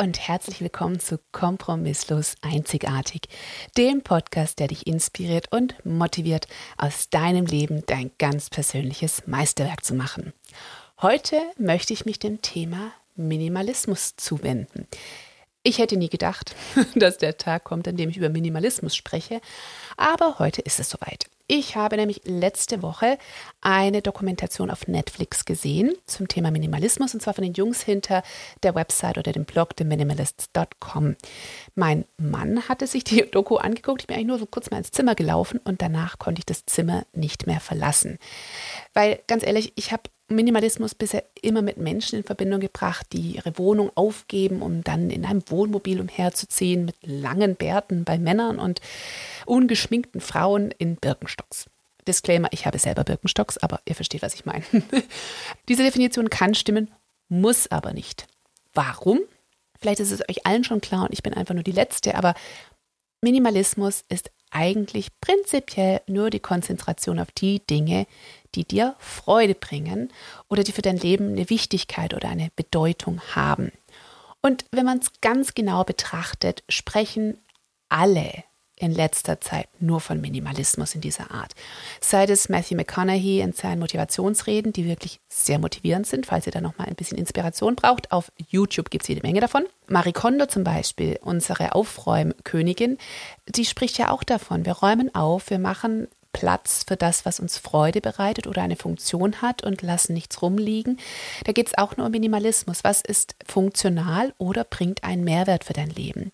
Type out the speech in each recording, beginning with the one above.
und herzlich willkommen zu Kompromisslos Einzigartig, dem Podcast, der dich inspiriert und motiviert, aus deinem Leben dein ganz persönliches Meisterwerk zu machen. Heute möchte ich mich dem Thema Minimalismus zuwenden. Ich hätte nie gedacht, dass der Tag kommt, an dem ich über Minimalismus spreche, aber heute ist es soweit. Ich habe nämlich letzte Woche eine Dokumentation auf Netflix gesehen zum Thema Minimalismus und zwar von den Jungs hinter der Website oder dem Blog theminimalists.com. Mein Mann hatte sich die Doku angeguckt, ich bin eigentlich nur so kurz mal ins Zimmer gelaufen und danach konnte ich das Zimmer nicht mehr verlassen. Weil ganz ehrlich, ich habe Minimalismus bisher immer mit Menschen in Verbindung gebracht, die ihre Wohnung aufgeben, um dann in einem Wohnmobil umherzuziehen mit langen Bärten bei Männern und ungeschminkten Frauen in Birkenstocks. Disclaimer, ich habe selber Birkenstocks, aber ihr versteht, was ich meine. Diese Definition kann stimmen, muss aber nicht. Warum? Vielleicht ist es euch allen schon klar und ich bin einfach nur die Letzte, aber Minimalismus ist eigentlich prinzipiell nur die Konzentration auf die Dinge, die dir Freude bringen oder die für dein Leben eine Wichtigkeit oder eine Bedeutung haben. Und wenn man es ganz genau betrachtet, sprechen alle in letzter Zeit nur von Minimalismus in dieser Art. Sei es Matthew McConaughey in seinen Motivationsreden, die wirklich sehr motivierend sind, falls ihr da nochmal ein bisschen Inspiration braucht. Auf YouTube gibt es jede Menge davon. Marie Kondo zum Beispiel, unsere Aufräumkönigin, die spricht ja auch davon. Wir räumen auf, wir machen Platz für das, was uns Freude bereitet oder eine Funktion hat und lassen nichts rumliegen. Da geht es auch nur um Minimalismus. Was ist funktional oder bringt einen Mehrwert für dein Leben?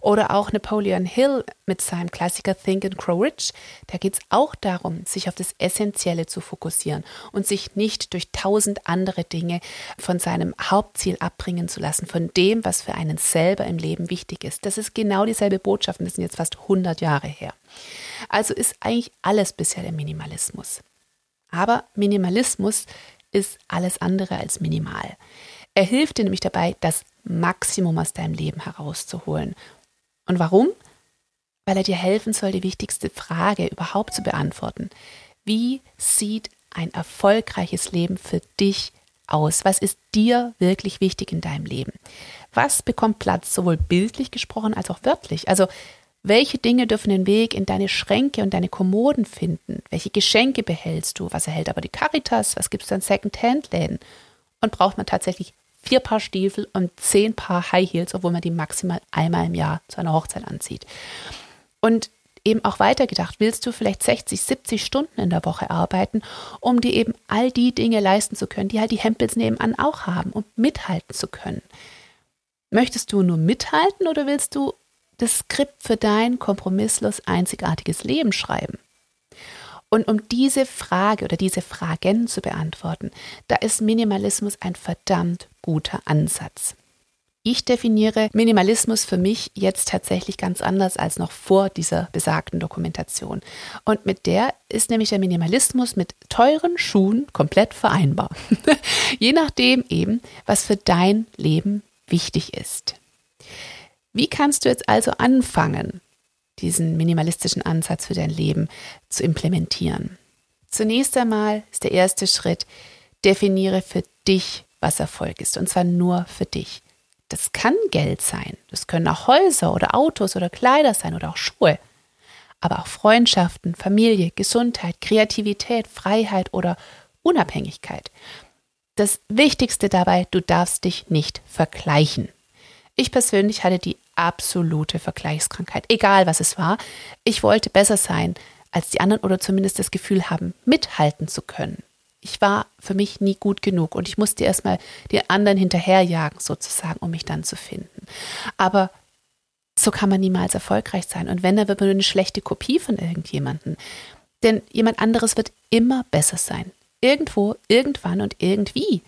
Oder auch Napoleon Hill mit seinem Klassiker Think and Grow Rich. Da geht es auch darum, sich auf das Essentielle zu fokussieren und sich nicht durch tausend andere Dinge von seinem Hauptziel abbringen zu lassen, von dem, was für einen selber im Leben wichtig ist. Das ist genau dieselbe Botschaft und das sind jetzt fast 100 Jahre her. Also ist eigentlich alles bisher der Minimalismus. Aber Minimalismus ist alles andere als minimal. Er hilft dir nämlich dabei, das Maximum aus deinem Leben herauszuholen. Und warum? Weil er dir helfen soll, die wichtigste Frage überhaupt zu beantworten. Wie sieht ein erfolgreiches Leben für dich aus? Was ist dir wirklich wichtig in deinem Leben? Was bekommt Platz, sowohl bildlich gesprochen als auch wörtlich? Also welche Dinge dürfen den Weg in deine Schränke und deine Kommoden finden? Welche Geschenke behältst du? Was erhält aber die Caritas? Was gibt es an Second-Hand-Läden? Und braucht man tatsächlich vier Paar Stiefel und zehn Paar High Heels, obwohl man die maximal einmal im Jahr zu einer Hochzeit anzieht? Und eben auch weitergedacht, willst du vielleicht 60, 70 Stunden in der Woche arbeiten, um dir eben all die Dinge leisten zu können, die halt die Hempels nebenan auch haben, um mithalten zu können? Möchtest du nur mithalten oder willst du das Skript für dein kompromisslos einzigartiges Leben schreiben? Und um diese Frage oder diese Fragen zu beantworten, da ist Minimalismus ein verdammt guter Ansatz. Ich definiere Minimalismus für mich jetzt tatsächlich ganz anders als noch vor dieser besagten Dokumentation. Und mit der ist nämlich der Minimalismus mit teuren Schuhen komplett vereinbar. Je nachdem eben, was für dein Leben wichtig ist. Wie kannst du jetzt also anfangen, diesen minimalistischen Ansatz für dein Leben zu implementieren? Zunächst einmal ist der erste Schritt, definiere für dich, was Erfolg ist, und zwar nur für dich. Das kann Geld sein, das können auch Häuser oder Autos oder Kleider sein oder auch Schuhe, aber auch Freundschaften, Familie, Gesundheit, Kreativität, Freiheit oder Unabhängigkeit. Das Wichtigste dabei, du darfst dich nicht vergleichen. Ich persönlich hatte die absolute Vergleichskrankheit, egal was es war. Ich wollte besser sein als die anderen oder zumindest das Gefühl haben, mithalten zu können. Ich war für mich nie gut genug und ich musste erstmal die anderen hinterherjagen, sozusagen, um mich dann zu finden. Aber so kann man niemals erfolgreich sein. Und wenn, dann wird man nur eine schlechte Kopie von irgendjemandem. Denn jemand anderes wird immer besser sein. Irgendwo, irgendwann und irgendwie.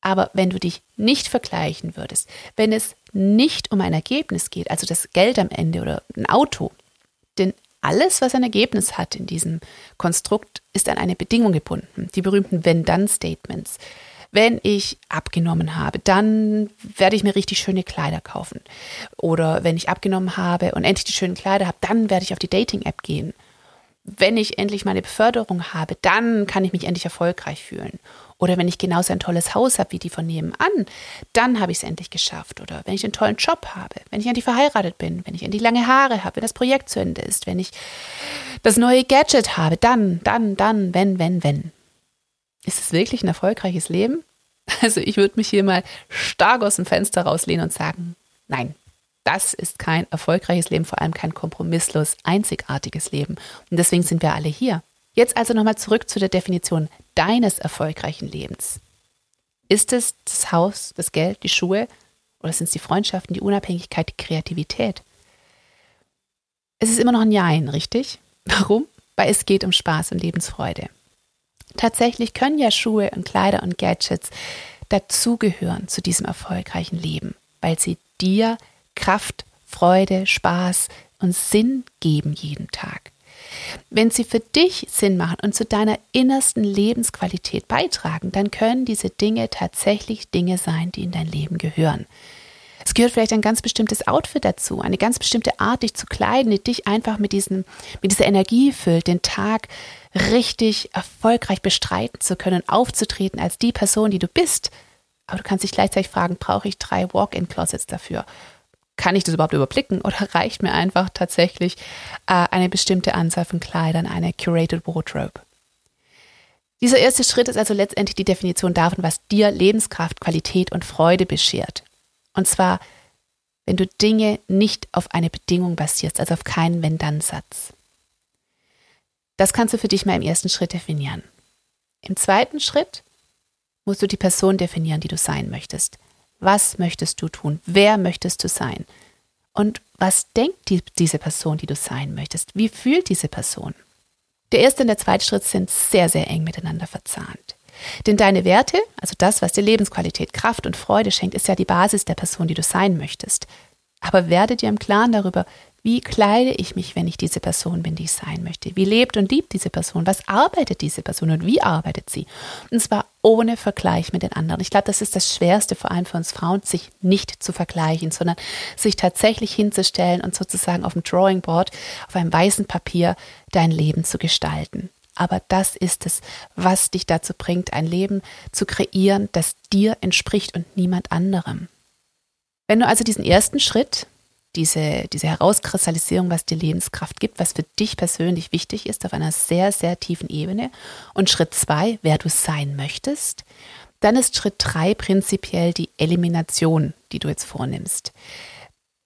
Aber wenn du dich nicht vergleichen würdest, wenn es nicht um ein Ergebnis geht, also das Geld am Ende oder ein Auto, denn alles, was ein Ergebnis hat in diesem Konstrukt, ist an eine Bedingung gebunden, die berühmten Wenn-Dann-Statements. Wenn ich abgenommen habe, dann werde ich mir richtig schöne Kleider kaufen. Oder wenn ich abgenommen habe und endlich die schönen Kleider habe, dann werde ich auf die Dating-App gehen. Wenn ich endlich meine Beförderung habe, dann kann ich mich endlich erfolgreich fühlen. Oder wenn ich genauso ein tolles Haus habe wie die von nebenan, dann habe ich es endlich geschafft. Oder wenn ich einen tollen Job habe, wenn ich endlich verheiratet bin, wenn ich endlich lange Haare habe, wenn das Projekt zu Ende ist, wenn ich das neue Gadget habe, dann, dann, dann, wenn, wenn, wenn. Ist es wirklich ein erfolgreiches Leben? Also ich würde mich hier mal stark aus dem Fenster rauslehnen und sagen, nein, das ist kein erfolgreiches Leben, vor allem kein kompromisslos einzigartiges Leben. Und deswegen sind wir alle hier. Jetzt also nochmal zurück zu der Definition deines erfolgreichen Lebens. Ist es das Haus, das Geld, die Schuhe oder sind es die Freundschaften, die Unabhängigkeit, die Kreativität? Es ist immer noch ein Jein, richtig? Warum? Weil es geht um Spaß und Lebensfreude. Tatsächlich können ja Schuhe und Kleider und Gadgets dazugehören zu diesem erfolgreichen Leben, weil sie dir Kraft, Freude, Spaß und Sinn geben jeden Tag. Wenn sie für dich Sinn machen und zu deiner innersten Lebensqualität beitragen, dann können diese Dinge tatsächlich Dinge sein, die in dein Leben gehören. Es gehört vielleicht ein ganz bestimmtes Outfit dazu, eine ganz bestimmte Art, dich zu kleiden, die dich einfach mit, diesen, mit dieser Energie füllt, den Tag richtig erfolgreich bestreiten zu können, aufzutreten als die Person, die du bist. Aber du kannst dich gleichzeitig fragen, brauche ich drei Walk-in-Closets dafür? Kann ich das überhaupt überblicken oder reicht mir einfach tatsächlich äh, eine bestimmte Anzahl von Kleidern, eine curated wardrobe? Dieser erste Schritt ist also letztendlich die Definition davon, was dir Lebenskraft, Qualität und Freude beschert. Und zwar, wenn du Dinge nicht auf eine Bedingung basierst, also auf keinen Wenn-Dann-Satz. Das kannst du für dich mal im ersten Schritt definieren. Im zweiten Schritt musst du die Person definieren, die du sein möchtest. Was möchtest du tun? Wer möchtest du sein? Und was denkt die, diese Person, die du sein möchtest? Wie fühlt diese Person? Der erste und der zweite Schritt sind sehr, sehr eng miteinander verzahnt. Denn deine Werte, also das, was dir Lebensqualität, Kraft und Freude schenkt, ist ja die Basis der Person, die du sein möchtest. Aber werde dir im Klaren darüber, wie kleide ich mich, wenn ich diese Person bin, die ich sein möchte? Wie lebt und liebt diese Person? Was arbeitet diese Person und wie arbeitet sie? Und zwar ohne Vergleich mit den anderen. Ich glaube, das ist das Schwerste, vor allem für uns Frauen, sich nicht zu vergleichen, sondern sich tatsächlich hinzustellen und sozusagen auf dem Drawing Board, auf einem weißen Papier, dein Leben zu gestalten. Aber das ist es, was dich dazu bringt, ein Leben zu kreieren, das dir entspricht und niemand anderem. Wenn du also diesen ersten Schritt diese, diese Herauskristallisierung, was dir Lebenskraft gibt, was für dich persönlich wichtig ist, auf einer sehr, sehr tiefen Ebene. Und Schritt zwei, wer du sein möchtest. Dann ist Schritt drei prinzipiell die Elimination, die du jetzt vornimmst.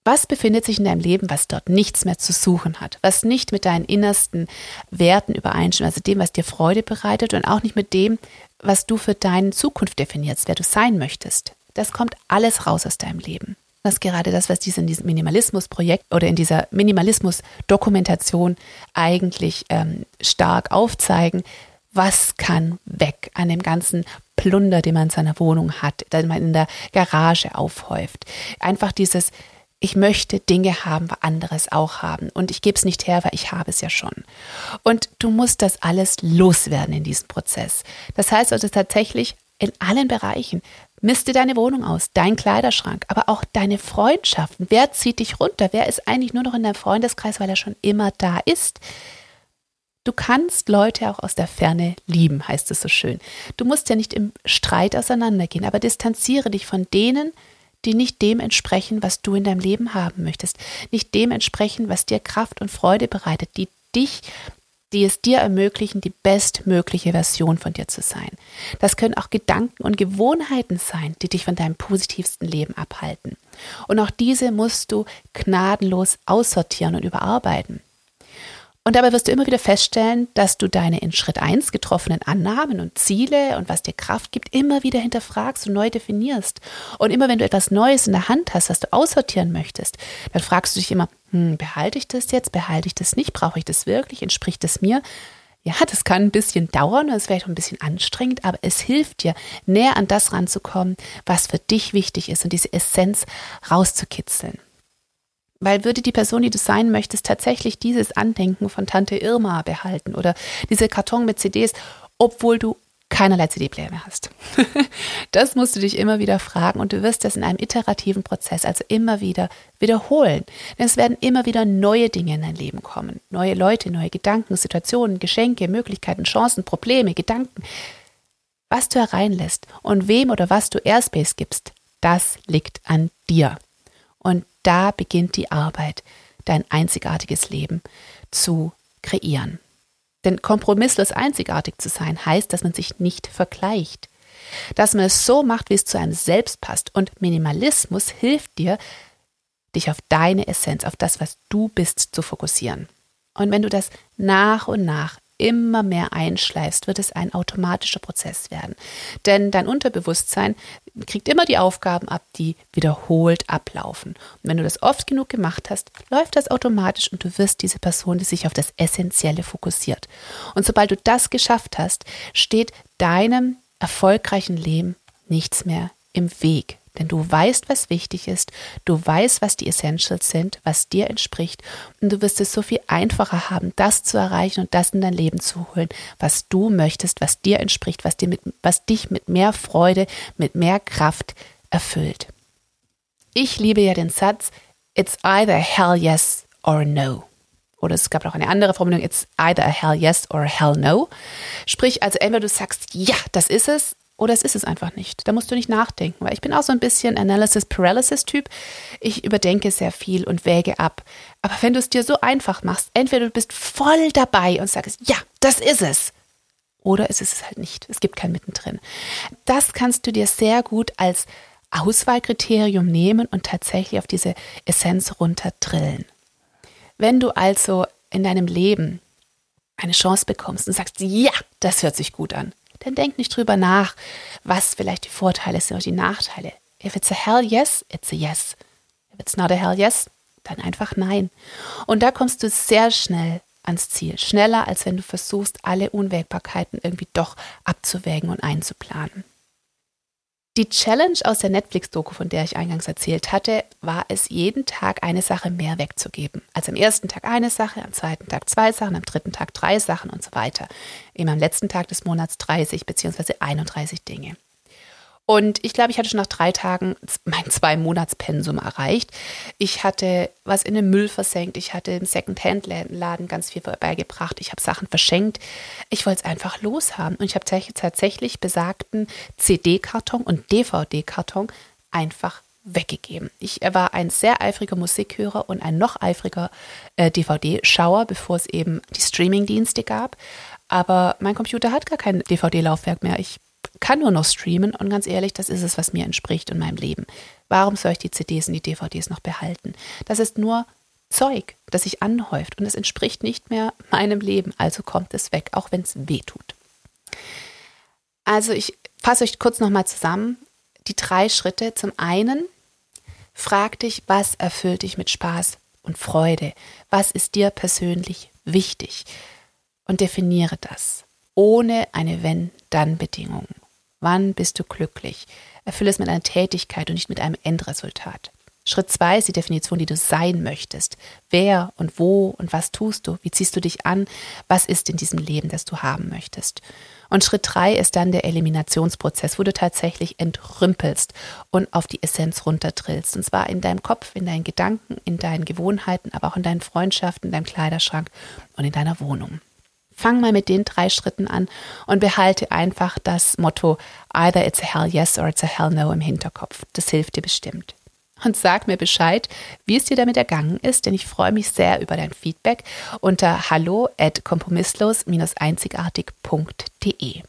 Was befindet sich in deinem Leben, was dort nichts mehr zu suchen hat, was nicht mit deinen innersten Werten übereinstimmt, also dem, was dir Freude bereitet und auch nicht mit dem, was du für deine Zukunft definierst, wer du sein möchtest. Das kommt alles raus aus deinem Leben. Das ist gerade das, was diese in diesem Minimalismus-Projekt oder in dieser Minimalismus-Dokumentation eigentlich ähm, stark aufzeigen. Was kann weg an dem ganzen Plunder, den man in seiner Wohnung hat, den man in der Garage aufhäuft? Einfach dieses, ich möchte Dinge haben, was anderes auch haben. Und ich gebe es nicht her, weil ich habe es ja schon. Und du musst das alles loswerden in diesem Prozess. Das heißt also tatsächlich in allen Bereichen. Miste deine Wohnung aus, dein Kleiderschrank, aber auch deine Freundschaften. Wer zieht dich runter? Wer ist eigentlich nur noch in deinem Freundeskreis, weil er schon immer da ist? Du kannst Leute auch aus der Ferne lieben, heißt es so schön. Du musst ja nicht im Streit auseinandergehen, aber distanziere dich von denen, die nicht dem entsprechen, was du in deinem Leben haben möchtest, nicht dem entsprechen, was dir Kraft und Freude bereitet, die dich die es dir ermöglichen, die bestmögliche Version von dir zu sein. Das können auch Gedanken und Gewohnheiten sein, die dich von deinem positivsten Leben abhalten. Und auch diese musst du gnadenlos aussortieren und überarbeiten. Und dabei wirst du immer wieder feststellen, dass du deine in Schritt 1 getroffenen Annahmen und Ziele und was dir Kraft gibt, immer wieder hinterfragst und neu definierst. Und immer wenn du etwas Neues in der Hand hast, was du aussortieren möchtest, dann fragst du dich immer, hm, behalte ich das jetzt, behalte ich das nicht, brauche ich das wirklich, entspricht es mir? Ja, das kann ein bisschen dauern, das ist vielleicht auch ein bisschen anstrengend, aber es hilft dir, näher an das ranzukommen, was für dich wichtig ist und diese Essenz rauszukitzeln. Weil würde die Person, die du sein möchtest, tatsächlich dieses Andenken von Tante Irma behalten oder diese Karton mit CDs, obwohl du keinerlei CD-Player mehr hast. das musst du dich immer wieder fragen und du wirst das in einem iterativen Prozess, also immer wieder wiederholen. Denn es werden immer wieder neue Dinge in dein Leben kommen. Neue Leute, neue Gedanken, Situationen, Geschenke, Möglichkeiten, Chancen, Probleme, Gedanken. was du hereinlässt und wem oder was du Airspace gibst, das liegt an dir. Und da beginnt die Arbeit, dein einzigartiges Leben zu kreieren. Denn kompromisslos einzigartig zu sein heißt, dass man sich nicht vergleicht. Dass man es so macht, wie es zu einem selbst passt. Und Minimalismus hilft dir, dich auf deine Essenz, auf das, was du bist, zu fokussieren. Und wenn du das nach und nach immer mehr einschleifst, wird es ein automatischer Prozess werden. Denn dein Unterbewusstsein kriegt immer die Aufgaben ab, die wiederholt ablaufen. Und wenn du das oft genug gemacht hast, läuft das automatisch und du wirst diese Person, die sich auf das Essentielle fokussiert. Und sobald du das geschafft hast, steht deinem erfolgreichen Leben nichts mehr im Weg. Denn du weißt, was wichtig ist, du weißt, was die Essentials sind, was dir entspricht und du wirst es so viel einfacher haben, das zu erreichen und das in dein Leben zu holen, was du möchtest, was dir entspricht, was, dir mit, was dich mit mehr Freude, mit mehr Kraft erfüllt. Ich liebe ja den Satz, it's either hell yes or no. Oder es gab auch eine andere Formulierung, it's either a hell yes or a hell no. Sprich, also entweder du sagst, ja, das ist es, oder es ist es einfach nicht. Da musst du nicht nachdenken, weil ich bin auch so ein bisschen Analysis Paralysis Typ. Ich überdenke sehr viel und wäge ab. Aber wenn du es dir so einfach machst, entweder du bist voll dabei und sagst, ja, das ist es. Oder es ist es halt nicht. Es gibt kein Mittendrin. Das kannst du dir sehr gut als Auswahlkriterium nehmen und tatsächlich auf diese Essenz runterdrillen. Wenn du also in deinem Leben eine Chance bekommst und sagst, ja, das hört sich gut an, dann denk nicht drüber nach, was vielleicht die Vorteile sind oder die Nachteile. If it's a hell yes, it's a yes. If it's not a hell yes, dann einfach nein. Und da kommst du sehr schnell ans Ziel. Schneller, als wenn du versuchst, alle Unwägbarkeiten irgendwie doch abzuwägen und einzuplanen. Die Challenge aus der Netflix-Doku, von der ich eingangs erzählt hatte, war es, jeden Tag eine Sache mehr wegzugeben. Also am ersten Tag eine Sache, am zweiten Tag zwei Sachen, am dritten Tag drei Sachen und so weiter. Eben am letzten Tag des Monats 30 bzw. 31 Dinge. Und ich glaube, ich hatte schon nach drei Tagen mein Zwei-Monats-Pensum erreicht. Ich hatte was in den Müll versenkt. Ich hatte im Second-Hand-Laden ganz viel vorbeigebracht. Ich habe Sachen verschenkt. Ich wollte es einfach loshaben. Und ich habe tatsächlich besagten CD-Karton und DVD-Karton einfach weggegeben. Ich war ein sehr eifriger Musikhörer und ein noch eifriger äh, DVD-Schauer, bevor es eben die Streaming-Dienste gab. Aber mein Computer hat gar kein DVD-Laufwerk mehr. Ich kann nur noch streamen und ganz ehrlich, das ist es, was mir entspricht in meinem Leben. Warum soll ich die CDs und die DVDs noch behalten? Das ist nur Zeug, das sich anhäuft und es entspricht nicht mehr meinem Leben, also kommt es weg, auch wenn es weh tut. Also ich fasse euch kurz nochmal zusammen. Die drei Schritte. Zum einen, frag dich, was erfüllt dich mit Spaß und Freude? Was ist dir persönlich wichtig? Und definiere das ohne eine Wenn-Dann-Bedingung. Wann bist du glücklich? Erfülle es mit einer Tätigkeit und nicht mit einem Endresultat. Schritt zwei ist die Definition, die du sein möchtest. Wer und wo und was tust du? Wie ziehst du dich an? Was ist in diesem Leben, das du haben möchtest? Und Schritt drei ist dann der Eliminationsprozess, wo du tatsächlich entrümpelst und auf die Essenz runterdrillst. Und zwar in deinem Kopf, in deinen Gedanken, in deinen Gewohnheiten, aber auch in deinen Freundschaften, in deinem Kleiderschrank und in deiner Wohnung. Fang mal mit den drei Schritten an und behalte einfach das Motto either it's a hell yes or it's a hell no im Hinterkopf. Das hilft dir bestimmt. Und sag mir Bescheid, wie es dir damit ergangen ist, denn ich freue mich sehr über dein Feedback unter hallo at kompromisslos-einzigartig.de.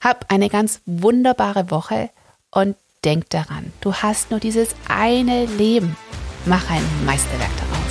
Hab eine ganz wunderbare Woche und denk daran, du hast nur dieses eine Leben. Mach ein Meisterwerk daraus.